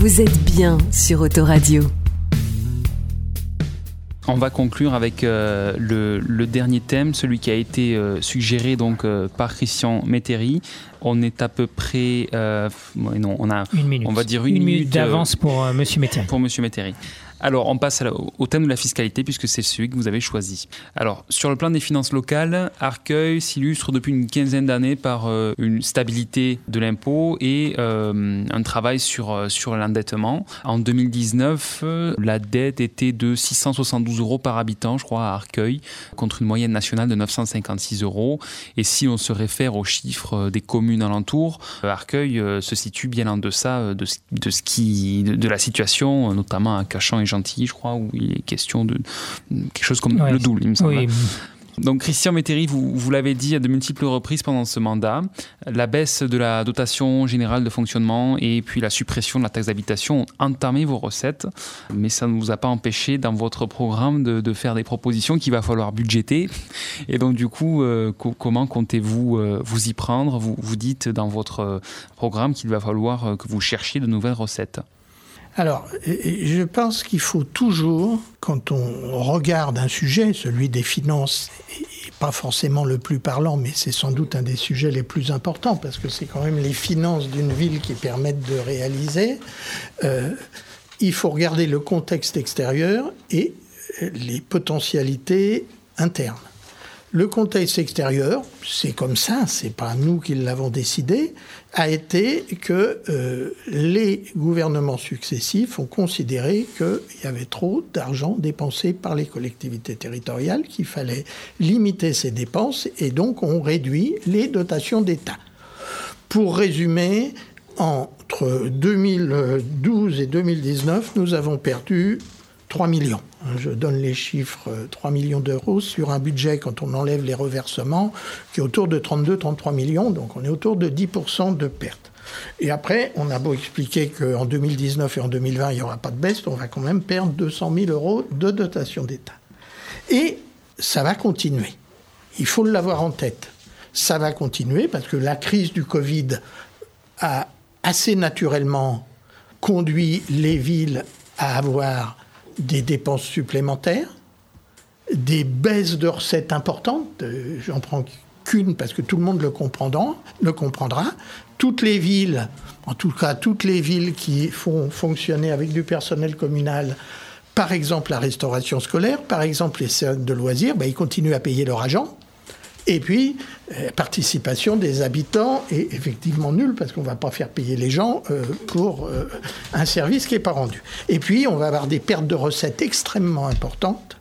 Vous êtes bien sur Autoradio. On va conclure avec euh, le, dernier thème, celui qui a été euh, suggéré donc euh, par Christian Métairie. On est à peu près, non, on a, une minute. on va dire une, minute, d'avance pour Monsieur Métairie. Pour Monsieur Métairie. Alors, on passe au thème de la fiscalité, puisque c'est celui que vous avez choisi. Alors, sur le plan des finances locales, Arcueil s'illustre depuis une quinzaine d'années par euh, une stabilité de l'impôt et euh, un travail sur, euh, sur l'endettement. En 2019, la dette était de 672 euros par habitant, je crois, à Arcueil, contre une moyenne nationale de 956 euros. Et si on se réfère aux chiffres des communes alentours, Arcueil se situe bien en deçà de, la situation, notamment à Cachan et gentil, je crois, où il est question de quelque chose comme le double, il me semble. Donc Christian Métairie, vous, vous l'avez dit à de multiples reprises pendant ce mandat, la baisse de la dotation générale de fonctionnement et puis la suppression de la taxe d'habitation ont entamé vos recettes, mais ça ne vous a pas empêché dans votre programme de, faire des propositions qu'il va falloir budgéter. Et donc du coup, euh, comment comptez-vous euh, vous y prendre? Vous, vous dites dans votre programme qu'il va falloir euh, que vous cherchiez de nouvelles recettes. Alors, je pense qu'il faut toujours, quand on regarde un sujet, celui des finances, et pas forcément le plus parlant, mais c'est sans doute un des sujets les plus importants, parce que c'est quand même les finances d'une ville qui permettent de réaliser, euh, il faut regarder le contexte extérieur et les potentialités internes. Le contexte extérieur, c'est comme ça, c'est pas nous qui l'avons décidé, a été que euh, les gouvernements successifs ont considéré qu'il y avait trop d'argent dépensé par les collectivités territoriales, qu'il fallait limiter ces dépenses et donc on réduit les dotations d'État. Pour résumer, entre 2012 et 2019, nous avons perdu 3 millions. Je donne les chiffres, 3 euh, millions d'euros sur un budget, quand on enlève les reversements, qui est autour de 32-33 millions, donc on est autour de 10% de pertes. Et après, on a beau expliquer qu'en 2019 et en 2020, il n'y aura pas de baisse, on va quand même perdre 200 000 euros de dotation d'État. Et ça va continuer. Il faut l'avoir en tête. Ça va continuer parce que la crise du Covid a assez naturellement conduit les villes à avoir des dépenses supplémentaires, des baisses de recettes importantes. Euh, j'en prends qu'une parce que tout le monde le comprendra, comprendra. Toutes les villes, en tout cas toutes les villes qui font fonctionner avec du personnel communal, par exemple la restauration scolaire, par exemple les centres de loisirs, ben, ils continuent à payer leur agent. Et puis, euh, participation des habitants est effectivement nulle parce qu'on ne va pas faire payer les gens euh, pour euh, un service qui n'est pas rendu. Et puis, on va avoir des pertes de recettes extrêmement importantes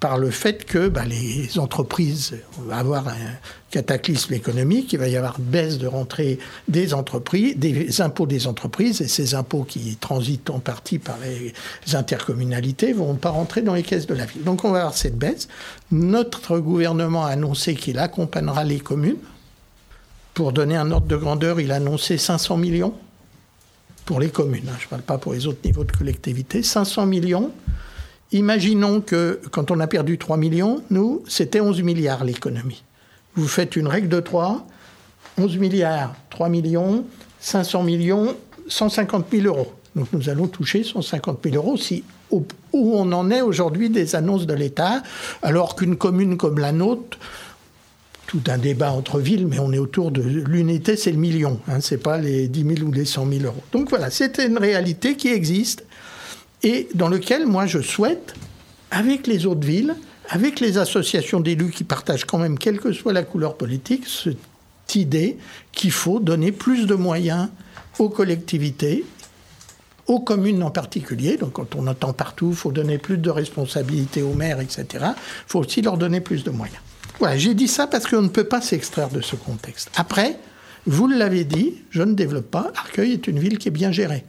par le fait que bah, les entreprises, on va avoir un cataclysme économique, il va y avoir baisse de rentrée des entreprises, des impôts des entreprises, et ces impôts qui transitent en partie par les intercommunalités vont pas rentrer dans les caisses de la ville. Donc on va avoir cette baisse. Notre gouvernement a annoncé qu'il accompagnera les communes. Pour donner un ordre de grandeur, il a annoncé 500 millions pour les communes. Hein. Je ne parle pas pour les autres niveaux de collectivité. 500 millions Imaginons que quand on a perdu 3 millions, nous, c'était 11 milliards l'économie. Vous faites une règle de 3, 11 milliards, 3 millions, 500 millions, 150 000 euros. Donc nous allons toucher 150 000 euros si, où on en est aujourd'hui des annonces de l'État, alors qu'une commune comme la nôtre, tout un débat entre villes, mais on est autour de l'unité, c'est le million, hein, c'est pas les 10 000 ou les 100 000 euros. Donc voilà, c'est une réalité qui existe et dans lequel moi je souhaite, avec les autres villes, avec les associations d'élus qui partagent quand même, quelle que soit la couleur politique, cette idée qu'il faut donner plus de moyens aux collectivités, aux communes en particulier. Donc quand on entend partout, il faut donner plus de responsabilités aux maires, etc. Il faut aussi leur donner plus de moyens. Voilà, j'ai dit ça parce qu'on ne peut pas s'extraire de ce contexte. Après, vous l'avez dit, je ne développe pas, Arcueil est une ville qui est bien gérée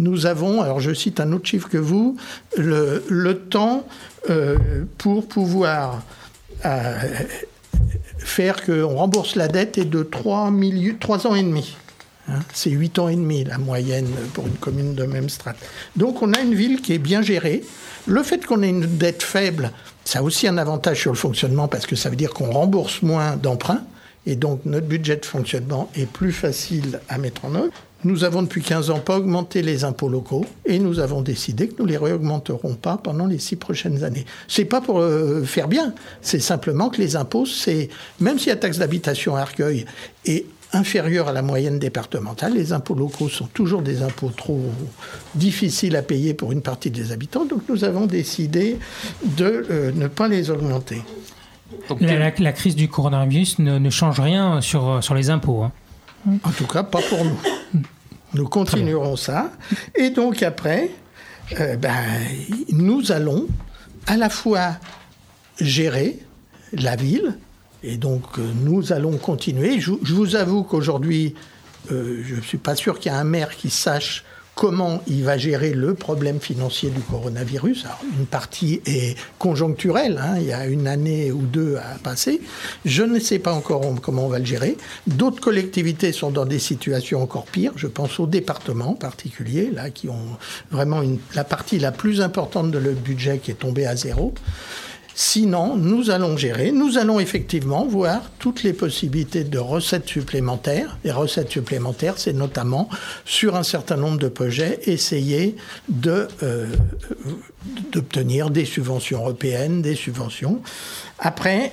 nous avons, alors je cite un autre chiffre que vous, le, temps euh, pour pouvoir euh, faire qu'on rembourse la dette est de 3, 3 ans et demi. Hein. c'est 8 ans et demi la moyenne pour une commune de même strate. Donc on a une ville qui est bien gérée. Le fait qu'on ait une dette faible, ça a aussi un avantage sur le fonctionnement parce que ça veut dire qu'on rembourse moins d'emprunts et donc notre budget de fonctionnement est plus facile à mettre en œuvre. Nous avons depuis 15 ans pas augmenté les impôts locaux et nous avons décidé que nous les réaugmenterons pas pendant les six prochaines années. C'est pas pour euh, faire bien, c'est simplement que les impôts, c'est même si la taxe d'habitation à Arcueil est inférieure à la moyenne départementale, les impôts locaux sont toujours des impôts trop difficiles à payer pour une partie des habitants, donc nous avons décidé de euh, ne pas les augmenter. la, crise du coronavirus ne, change rien sur, sur les impôts. Hein. En tout cas, pas pour nous. Nous continuerons ça. Et donc après, euh, ben, nous allons à la fois gérer la ville, et donc euh, nous allons continuer. Je, vous avoue qu'aujourd'hui, euh, je ne suis pas sûr qu'il y ait un maire qui sache comment il va gérer le problème financier du coronavirus. une partie est conjoncturelle, hein, il y a une année ou deux à passer. Je ne sais pas encore comment on va le gérer. D'autres collectivités sont dans des situations encore pires. Je pense aux départements en particulier, là, qui ont vraiment la partie la plus importante de leur budget qui est tombée à zéro. Sinon, nous allons gérer, nous allons effectivement voir toutes les possibilités de recettes supplémentaires. Les recettes supplémentaires, c'est notamment sur un certain nombre de projets essayer de euh, d'obtenir des subventions européennes, des subventions. Après,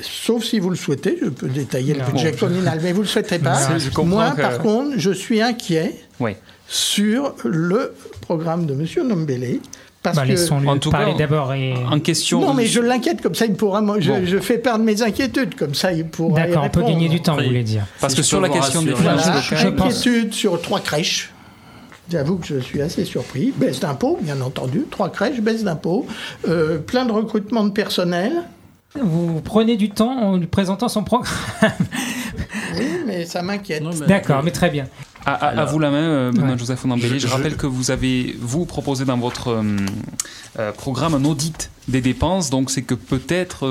sauf si vous le souhaitez, je peux détailler le budget communal, mais vous ne le souhaitez pas. Moi, par contre, je suis inquiet sur le programme de M. Bah, laissons-le parler d'abord. Et... En question. Non, mais je l'inquiète comme ça, il pourra. Je, fais perdre mes inquiétudes comme ça, il pourra. D'accord, on peut gagner du temps, vous voulez dire. Parce que sur la question des finances voilà, inquiétude sur trois crèches. J'avoue que je suis assez surpris. Baisse d'impôts, bien entendu. Trois crèches, baisse d'impôts. Euh, plein de recrutement de personnel. Vous prenez du temps en lui présentant son programme. Oui, mais ça m'inquiète. D'accord, mais très bien. À, vous la main, euh, Benoît Joseph Onambélé. Je, rappelle que vous avez, vous, proposé dans votre euh, euh, programme un audit des dépenses. Donc, c'est que peut-être,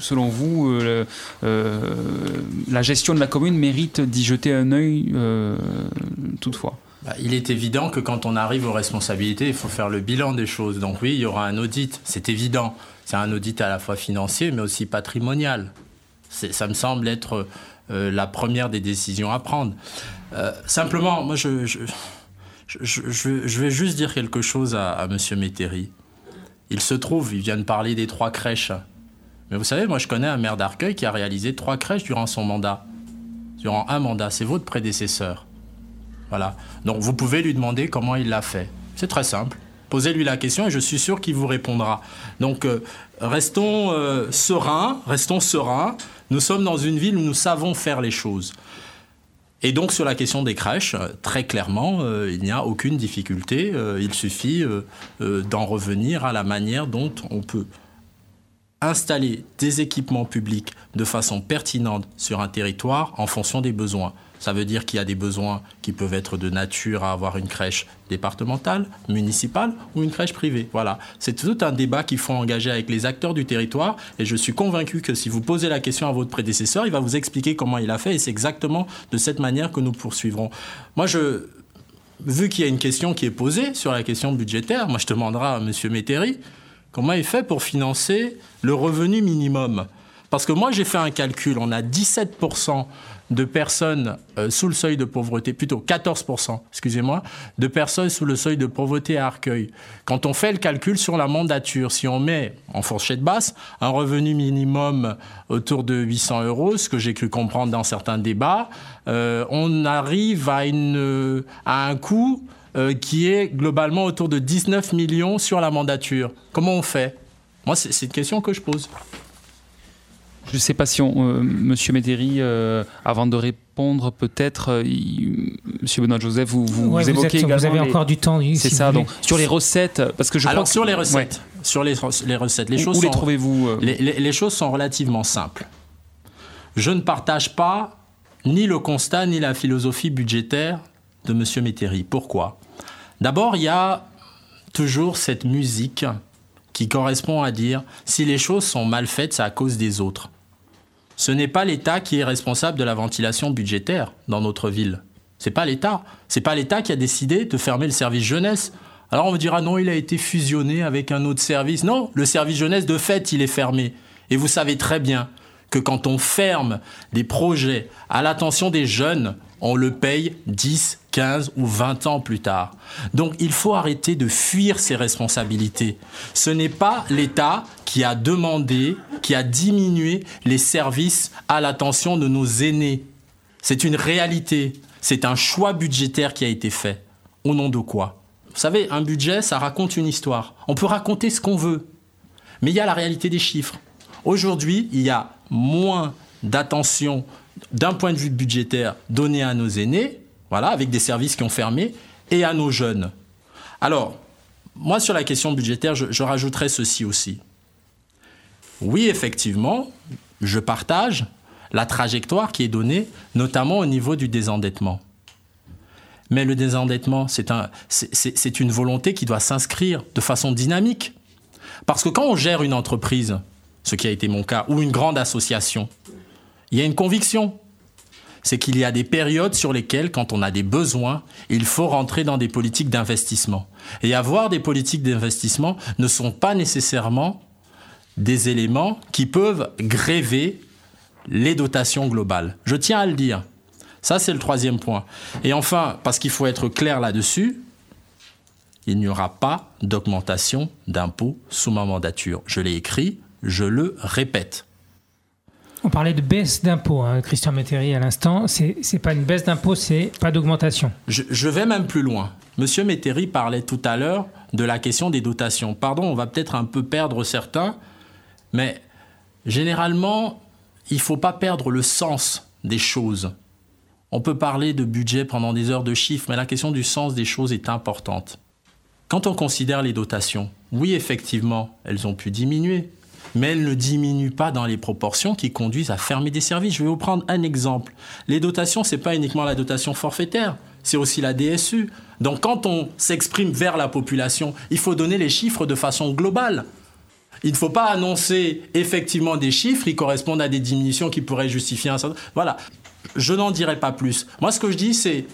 selon vous, la gestion de la commune mérite d'y jeter un œil toutefois. Bah, il est évident que quand on arrive aux responsabilités, il faut faire le bilan des choses. Donc oui, il y aura un audit, c'est évident. C'est un audit à la fois financier, mais aussi patrimonial. Ça me semble être la première des décisions à prendre. Euh, simplement, moi, je, je, je, vais juste dire quelque chose à, à M. Métairie. Il se trouve, il vient de parler des trois crèches. Mais vous savez, moi, je connais un maire d'Arcueil qui a réalisé trois crèches durant son mandat. Durant un mandat. C'est votre prédécesseur. Voilà. Donc, vous pouvez lui demander comment il l'a fait. C'est très simple. Posez-lui la question et je suis sûr qu'il vous répondra. Donc, euh, restons euh, sereins, restons sereins. Nous sommes dans une ville où nous savons faire les choses. Et donc sur la question des crèches, très clairement, euh, il n'y a aucune difficulté. Euh, il suffit euh, d'en revenir à la manière dont on peut installer des équipements publics de façon pertinente sur un territoire en fonction des besoins. Ça veut dire qu'il y a des besoins qui peuvent être de nature à avoir une crèche départementale, municipale ou une crèche privée. Voilà. C'est tout un débat qu'il faut engager avec les acteurs du territoire et je suis convaincu que si vous posez la question à votre prédécesseur, il va vous expliquer comment il a fait et c'est exactement de cette manière que nous poursuivrons. Moi, je, vu qu'il y a une question qui est posée sur la question budgétaire, moi je demanderai à M. Métairie comment il fait pour financer le revenu minimum. Parce que moi j'ai fait un calcul, on a 17% de personnes euh, sous le seuil de pauvreté, plutôt 14%, excusez-moi, de personnes sous le seuil de pauvreté à Arcueil. Quand on fait le calcul sur la mandature, si on met en fourchette basse un revenu minimum autour de 800 euros, ce que j'ai cru comprendre dans certains débats, euh, on arrive à, à un coût euh, qui est globalement autour de 19 millions sur la mandature. Comment on fait? Moi, c'est une question que je pose. Je ne sais pas si on, euh, Monsieur Médéry, euh, avant de répondre, peut-être, euh, Monsieur Benoît Joseph, vous, vous, évoquez également. Vous avez encore du temps. C'est ça. Donc sur les recettes, parce que je Alors crois sur les recettes, sur les, les, recettes, les choses. Où les trouvez-vous les, les, choses sont relativement simples. Je ne partage pas ni le constat ni la philosophie budgétaire de Monsieur Métairie. Pourquoi? D'abord, il y a toujours cette musique qui correspond à dire si les choses sont mal faites, c'est à cause des autres. Ce n'est pas l'État qui est responsable de la ventilation budgétaire dans notre ville. C'est pas l'État. C'est pas l'État qui a décidé de fermer le service jeunesse. Alors on me dira non, il a été fusionné avec un autre service. Non, le service jeunesse de fait, il est fermé. Et vous savez très bien que quand on ferme des projets à l'attention des jeunes, on le paye 10, 15 ou 20 ans plus tard. Donc il faut arrêter de fuir ses responsabilités. Ce n'est pas l'État qui a demandé, qui a diminué les services à l'attention de nos aînés. C'est une réalité. C'est un choix budgétaire qui a été fait. Au nom de quoi? Vous savez, un budget, ça raconte une histoire. On peut raconter ce qu'on veut. Mais il y a la réalité des chiffres. Aujourd'hui, il y a moins d'attention d'un point de vue budgétaire donné à nos aînés, voilà, avec des services qui ont fermé, et à nos jeunes. Alors, moi, sur la question budgétaire, je, rajouterais ceci aussi. Oui, effectivement, je partage la trajectoire qui est donnée, notamment au niveau du désendettement. Mais le désendettement, c'est un, une volonté qui doit s'inscrire de façon dynamique. Parce que quand on gère une entreprise, ce qui a été mon cas, ou une grande association, il y a une conviction. C'est qu'il y a des périodes sur lesquelles, quand on a des besoins, il faut rentrer dans des politiques d'investissement. Et avoir des politiques d'investissement ne sont pas nécessairement des éléments qui peuvent gréver les dotations globales. Je tiens à le dire. Ça, c'est le troisième point. Et enfin, parce qu'il faut être clair là-dessus, il n'y aura pas d'augmentation d'impôts sous ma mandature. Je l'ai écrit, je le répète. On parlait de baisse d'impôts, hein, Christian Métairie, à l'instant. C'est n'est pas une baisse d'impôts, c'est pas d'augmentation. Je, vais même plus loin. Monsieur Métairie parlait tout à l'heure de la question des dotations. Pardon, on va peut-être un peu perdre certains, mais généralement, il faut pas perdre le sens des choses. On peut parler de budget pendant des heures de chiffres, mais la question du sens des choses est importante. Quand on considère les dotations, oui, effectivement, elles ont pu diminuer, mais elles ne diminuent pas dans les proportions qui conduisent à fermer des services. Je vais vous prendre un exemple. Les dotations, ce n'est pas uniquement la dotation forfaitaire, c'est aussi la DSU. Donc quand on s'exprime vers la population, il faut donner les chiffres de façon globale. Il ne faut pas annoncer effectivement des chiffres qui correspondent à des diminutions qui pourraient justifier un certain... Voilà, je n'en dirai pas plus. Moi, ce que je dis, c'est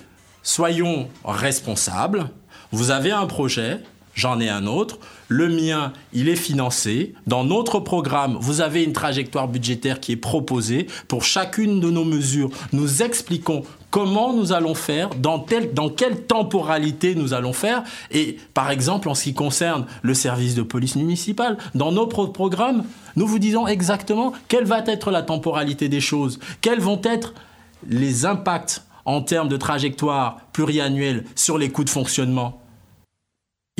soyons responsables. Vous avez un projet, j'en ai un autre. Le mien, il est financé. Dans notre programme, vous avez une trajectoire budgétaire qui est proposée. Pour chacune de nos mesures, nous expliquons comment nous allons faire, dans, quelle temporalité nous allons faire. Et par exemple, en ce qui concerne le service de police municipale, dans nos programmes, nous vous disons exactement quelle va être la temporalité des choses, quels vont être les impacts en termes de trajectoire pluriannuelle sur les coûts de fonctionnement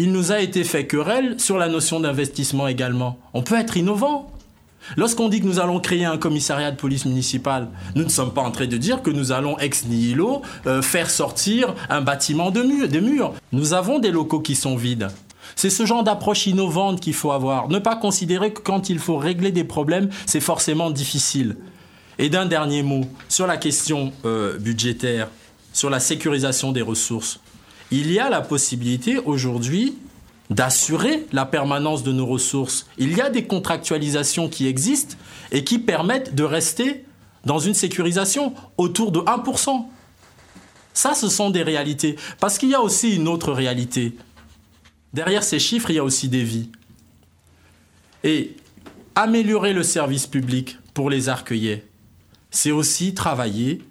il nous a été fait querelle sur la notion d'investissement également. On peut être innovant. Lorsqu'on dit que nous allons créer un commissariat de police municipale, nous ne sommes pas en train de dire que nous allons ex nihilo euh, faire sortir un bâtiment de mur, murs. Nous avons des locaux qui sont vides. C'est ce genre d'approche innovante qu'il faut avoir. Ne pas considérer que quand il faut régler des problèmes, c'est forcément difficile. Et d'un dernier mot, sur la question euh, budgétaire, sur la sécurisation des ressources il y a la possibilité aujourd'hui d'assurer la permanence de nos ressources. Il y a des contractualisations qui existent et qui permettent de rester dans une sécurisation autour de 1%. Ça, ce sont des réalités. Parce qu'il y a aussi une autre réalité. Derrière ces chiffres, il y a aussi des vies. Et améliorer le service public pour les arcueillets, c'est aussi travailler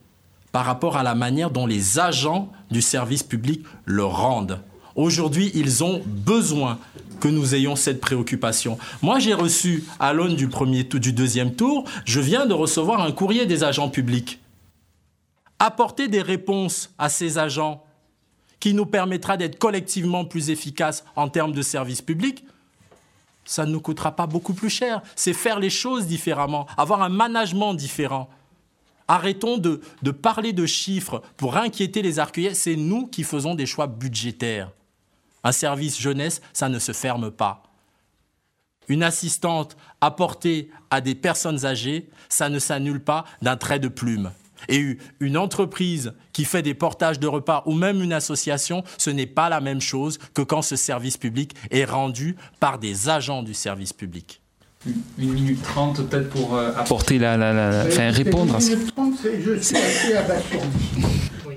par rapport à la manière dont les agents du service public le rendent. Aujourd'hui, ils ont besoin que nous ayons cette préoccupation. Moi, j'ai reçu, à l'aune du, premier du deuxième tour, je viens de recevoir un courrier des agents publics. Apporter des réponses à ces agents qui nous permettra d'être collectivement plus efficaces en termes de service public, ça ne nous coûtera pas beaucoup plus cher. C'est faire les choses différemment, avoir un management différent. Arrêtons de, parler de chiffres pour inquiéter les arcueillers. C'est nous qui faisons des choix budgétaires. Un service jeunesse, ça ne se ferme pas. Une assistante apportée à des personnes âgées, ça ne s'annule pas d'un trait de plume. Et une entreprise qui fait des portages de repas ou même une association, ce n'est pas la même chose que quand ce service public est rendu par des agents du service public une minute trente peut-être pour euh, apporter la, la, la, enfin, répondre à Une minute trente, je suis assez abasourdi.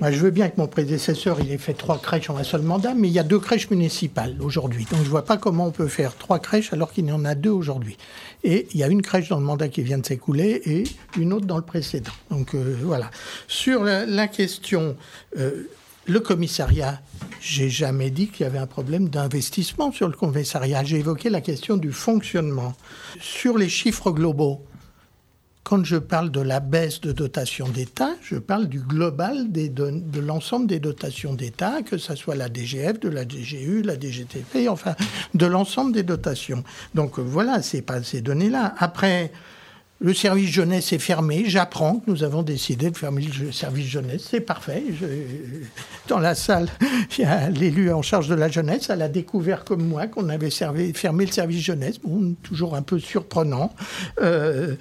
Moi, je veux bien que mon prédécesseur il ait fait trois crèches en un seul mandat, mais il y a deux crèches municipales aujourd'hui. Donc je ne vois pas comment on peut faire trois crèches alors qu'il y en a deux aujourd'hui. Et il y a une crèche dans le mandat qui vient de s'écouler et une autre dans le précédent. Donc euh, voilà. Sur la, question, euh, le commissariat, j'ai jamais dit qu'il y avait un problème d'investissement sur le commissariat. J'ai évoqué la question du fonctionnement. Sur les chiffres globaux, quand je parle de la baisse de dotation d'État, je parle du global de l'ensemble des dotations d'État, que ce soit la DGF, de la DGU, la DGTP, enfin, de l'ensemble des dotations. Donc voilà, c'est pas ces données-là. Après, le service jeunesse est fermé. J'apprends que nous avons décidé de fermer le service jeunesse. C'est parfait. dans la salle, il y a l'élu en charge de la jeunesse. Elle a découvert comme moi qu'on avait fermé le service jeunesse. Toujours un peu surprenant. Euh,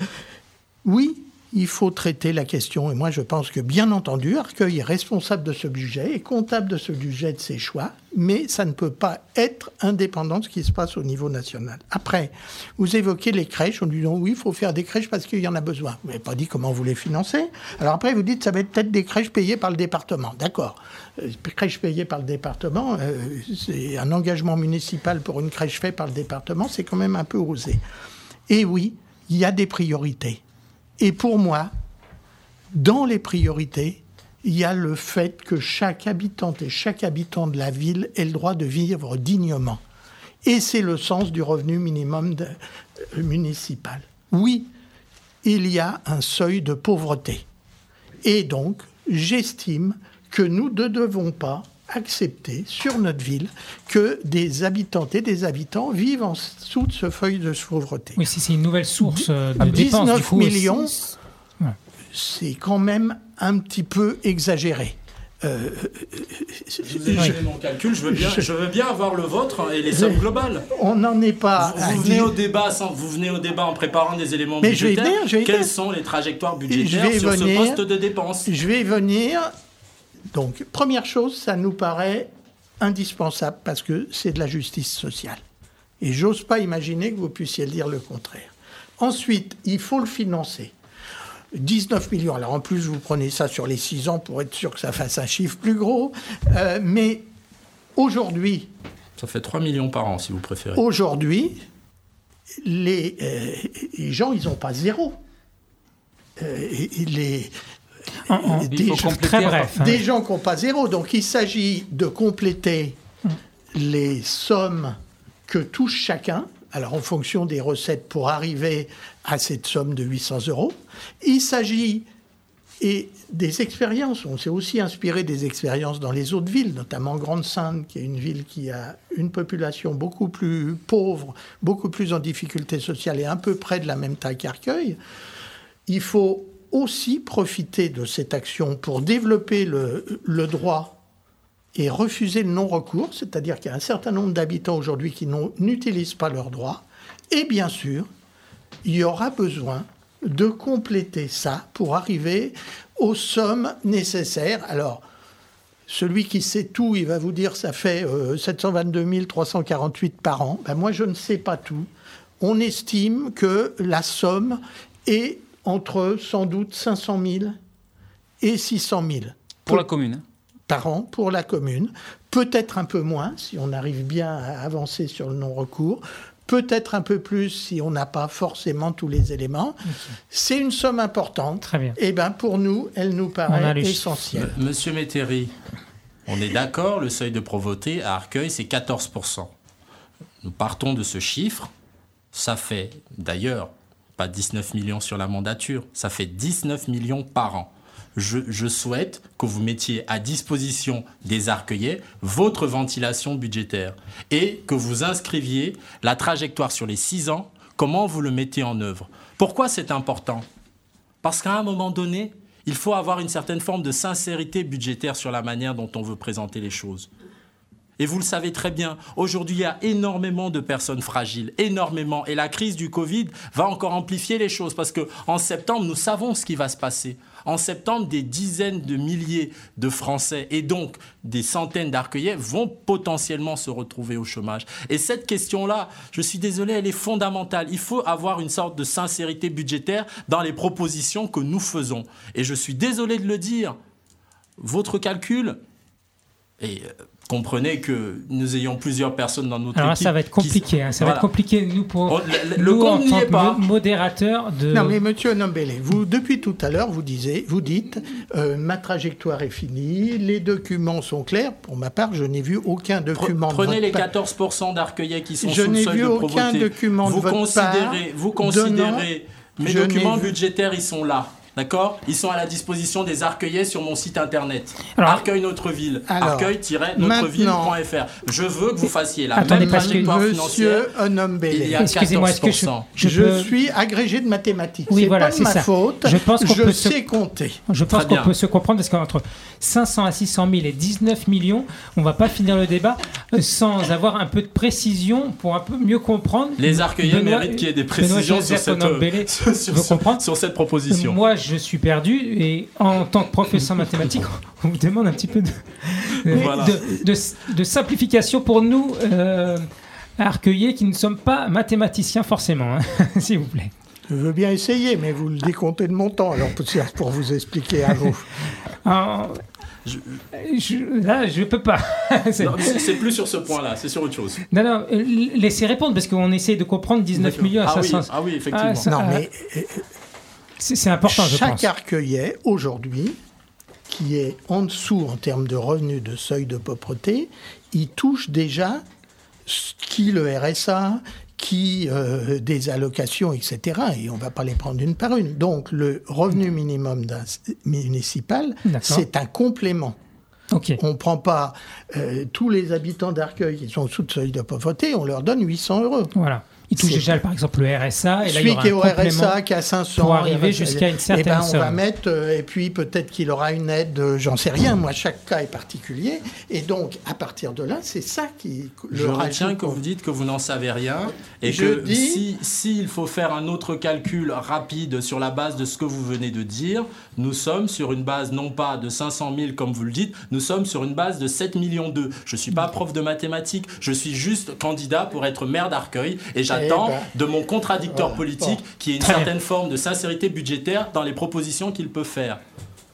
oui, il faut traiter la question. Et moi, je pense que, bien entendu, Arcueil est responsable de ce budget, est comptable de ce budget, de ses choix, mais ça ne peut pas être indépendant de ce qui se passe au niveau national. Après, vous évoquez les crèches, on dit oui, il faut faire des crèches parce qu'il y en a besoin. Vous n'avez pas dit comment vous les financez. Alors après, vous dites ça va être peut-être des crèches payées par le département. D'accord. Euh, crèches payées par le département, euh, c'est un engagement municipal pour une crèche faite par le département, c'est quand même un peu osé. Et oui, il y a des priorités. Et pour moi, dans les priorités, il y a le fait que chaque habitante et chaque habitant de la ville ait le droit de vivre dignement. Et c'est le sens du revenu minimum euh, municipal. Oui, il y a un seuil de pauvreté. Et donc, j'estime que nous ne devons pas accepter sur notre ville que des habitantes et des habitants vivent en dessous de ce feuille de pauvreté. Oui, si c'est une nouvelle source de dépenses. 19 millions, c'est quand même un petit peu exagéré. Euh, je vous ai mon calcul, je veux, bien, je veux bien avoir le vôtre et les sommes globales. On n'en est pas. Vous, venez au débat sans, vous venez au débat en préparant des éléments Mais budgétaires. Je vais Quelles sont les trajectoires budgétaires sur ce poste de dépenses? Je vais venir. Donc, première chose, ça nous paraît indispensable parce que c'est de la justice sociale. Et j'ose pas imaginer que vous puissiez dire le contraire. Ensuite, il faut le financer. 19 millions. Alors en plus, vous prenez ça sur les 6 ans pour être sûr que ça fasse un chiffre plus gros. Euh, mais aujourd'hui... Ça fait 3 millions par an, si vous préférez. Aujourd'hui, les, euh, les, gens, ils n'ont pas zéro. Euh, les, des, très bref, hein. des gens qui n'ont pas zéro. Donc il s'agit de compléter les sommes que touche chacun, alors en fonction des recettes pour arriver à cette somme de 800 euros. Il s'agit et des expériences. On s'est aussi inspiré des expériences dans les autres villes, notamment Grande-Sainte, qui est une ville qui a une population beaucoup plus pauvre, beaucoup plus en difficulté sociale et un peu près de la même taille qu'Arcueil. Il faut aussi profiter de cette action pour développer le, droit et refuser le non-recours, c'est-à-dire qu'il y a un certain nombre d'habitants aujourd'hui qui n'utilisent pas leur droit. Et bien sûr, il y aura besoin de compléter ça pour arriver aux sommes nécessaires. Alors, celui qui sait tout, il va vous dire ça fait 722 348 par an. Ben moi, je ne sais pas tout. On estime que la somme est entre sans doute 500 000 et 600 000. Pour la commune hein. Par an, pour la commune. Peut-être un peu moins si on arrive bien à avancer sur le non-recours. Peut-être un peu plus si on n'a pas forcément tous les éléments. C'est une somme importante. Très bien. Et eh ben pour nous, elle nous paraît essentielle. Monsieur Métairie, on est d'accord, le seuil de pauvreté à Arcueil, c'est 14%. Nous partons de ce chiffre. Ça fait d'ailleurs pas 19 millions sur la mandature, ça fait 19 millions par an. Je, souhaite que vous mettiez à disposition des arcueillers votre ventilation budgétaire et que vous inscriviez la trajectoire sur les 6 ans, comment vous le mettez en œuvre. Pourquoi c'est important? Parce qu'à un moment donné, il faut avoir une certaine forme de sincérité budgétaire sur la manière dont on veut présenter les choses. Et vous le savez très bien, aujourd'hui, il y a énormément de personnes fragiles, énormément. Et la crise du Covid va encore amplifier les choses parce qu'en septembre, nous savons ce qui va se passer. En septembre, des dizaines de milliers de Français et donc des centaines d'arcueillers vont potentiellement se retrouver au chômage. Et cette question-là, je suis désolé, elle est fondamentale. Il faut avoir une sorte de sincérité budgétaire dans les propositions que nous faisons. Et je suis désolé de le dire, votre calcul, et euh, comprenez que nous ayons plusieurs personnes dans notre Alors là, équipe. ça va être qui- compliqué. hein, ça va être compliqué, nous, pour Oh, le- le nous, en compte n'y tant est que pas. mo- modérateur de. Non, mais monsieur Nombele, vous, depuis tout à l'heure, vous, disiez, vous dites euh, ma trajectoire est finie, les documents sont clairs. Pour ma part, je n'ai vu aucun document. de Prenez votre les part. 14% d'Arcueillet qui sont Je sous le n'ai seuil vu de aucun document de vous votre considérez, part Vous considérez, donnant- mes documents budgétaires, ils sont là. D'accord? Ils sont à la disposition des Arcueillais sur mon site internet. Alors- Arcueil Notre Ville. Arcueil-notre-ville.fr. Je veux que vous fassiez la Attendez, même trajectoire financière. Monsieur Il y a Excusez-moi, est-ce que je, 14%. je je, peux- suis agrégé de mathématiques. Oui, c'est voilà, c'est ma ça. faute. Je pense qu'on se- sais compter. Je pense qu'on peut se comprendre parce qu'entre 500 à 600 000 et 19 millions, on va pas finir le débat euh, sans avoir un peu de précision pour un peu mieux comprendre. Les Arcueillais Benoît- méritent qu'il y ait des précisions sur cette, Onombele sur, cette proposition. Moi, je suis perdu et en tant que professeur mathématique, on vous demande un petit peu de, de, Voilà. de- de- de simplification pour nous, euh, arcueillés, qui ne sommes pas mathématiciens forcément, hein, s'il vous plaît. Je veux bien essayer, mais vous le décomptez de mon temps, alors pour, pour vous expliquer à vous. Alors, Je- je- là, je peux pas. C'est- plus sur ce point-là, c'est sur autre chose. Non, non, euh, laissez répondre parce qu'on essaie de comprendre 19 D'accord. millions à ah oui, 500. ah oui, effectivement. Ah, ça- Non, Ah, mais euh, C'est important, je chaque pense. arcueillet, aujourd'hui, qui est en dessous en termes de revenus de seuil de pauvreté, il touche déjà ce qui le RSA, qui euh, des allocations, etc. Et on ne va pas les prendre une par une. Donc le revenu minimum d'un- municipal, c'est un complément. On ne prend pas euh, tous les habitants d'Arcueil qui sont sous le seuil de pauvreté, on leur donne 800 euros. Voilà. Il touche déjà, par exemple, le RSA. Et là, il y Celui aura qui est au. RSA, qui a 500, pour arriver il va- jusqu'à une eh certaine ben, on va somme. mettre, euh, et puis peut-être qu'il aura une aide, euh, j'en sais rien. Moi, chaque cas est particulier, et donc à partir de là, c'est ça qui le Je retiens que vous dites que vous n'en savez rien et Je que dis- si s'il faut faire un autre calcul rapide sur la base de ce que vous venez de dire, nous sommes sur une base non pas de 500 000 comme vous le dites, nous sommes sur une base de 7 millions d'eux. Je suis pas prof de mathématiques, je suis juste candidat pour être maire d'Arcueil et j'attends ben, de mon contradicteur voilà. politique Bon. qui ait une Très bien. certaine forme de sincérité budgétaire dans les propositions qu'il peut faire.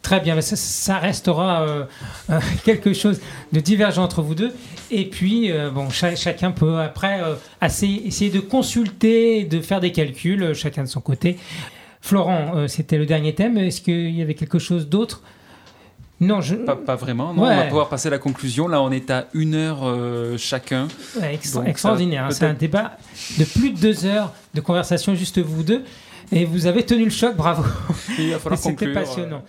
Très bien, mais ça, ça restera euh, euh, quelque chose de divergent entre vous deux. Et puis, euh, bon, cha- chacun peut après euh, assez- essayer de consulter, de faire des calculs, euh, chacun de son côté. Florent, euh, c'était le dernier thème. Est-ce qu'il y avait quelque chose d'autre Non, je. Pas, pas vraiment, non. Ouais. On va pouvoir passer à la conclusion. Là, on est à une heure euh, chacun. Ouais, extra- Donc, ça, extraordinaire. hein. C'est un débat de plus de deux heures de conversation, juste vous deux. Et vous avez tenu le choc, bravo. Il va falloir C'était conclure. euh, passionnant.